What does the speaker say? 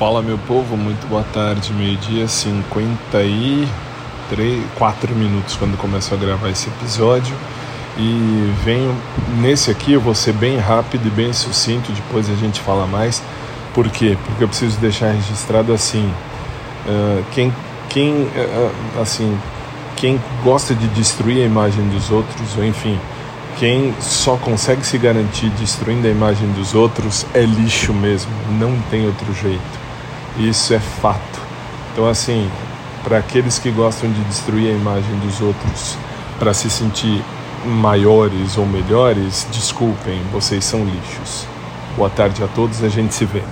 Fala meu povo, muito boa tarde, meio-dia, 54 minutos quando começo a gravar esse episódio. E venho nesse aqui, eu vou ser bem rápido e bem sucinto, depois a gente fala mais. Por quê? Porque eu preciso deixar registrado assim: uh, quem, quem, uh, assim, quem gosta de destruir a imagem dos outros, ou enfim, quem só consegue se garantir destruindo a imagem dos outros é lixo mesmo, não tem outro jeito. Isso é fato. Então, assim, para aqueles que gostam de destruir a imagem dos outros para se sentir maiores ou melhores, desculpem, vocês são lixos. Boa tarde a todos, a gente se vê.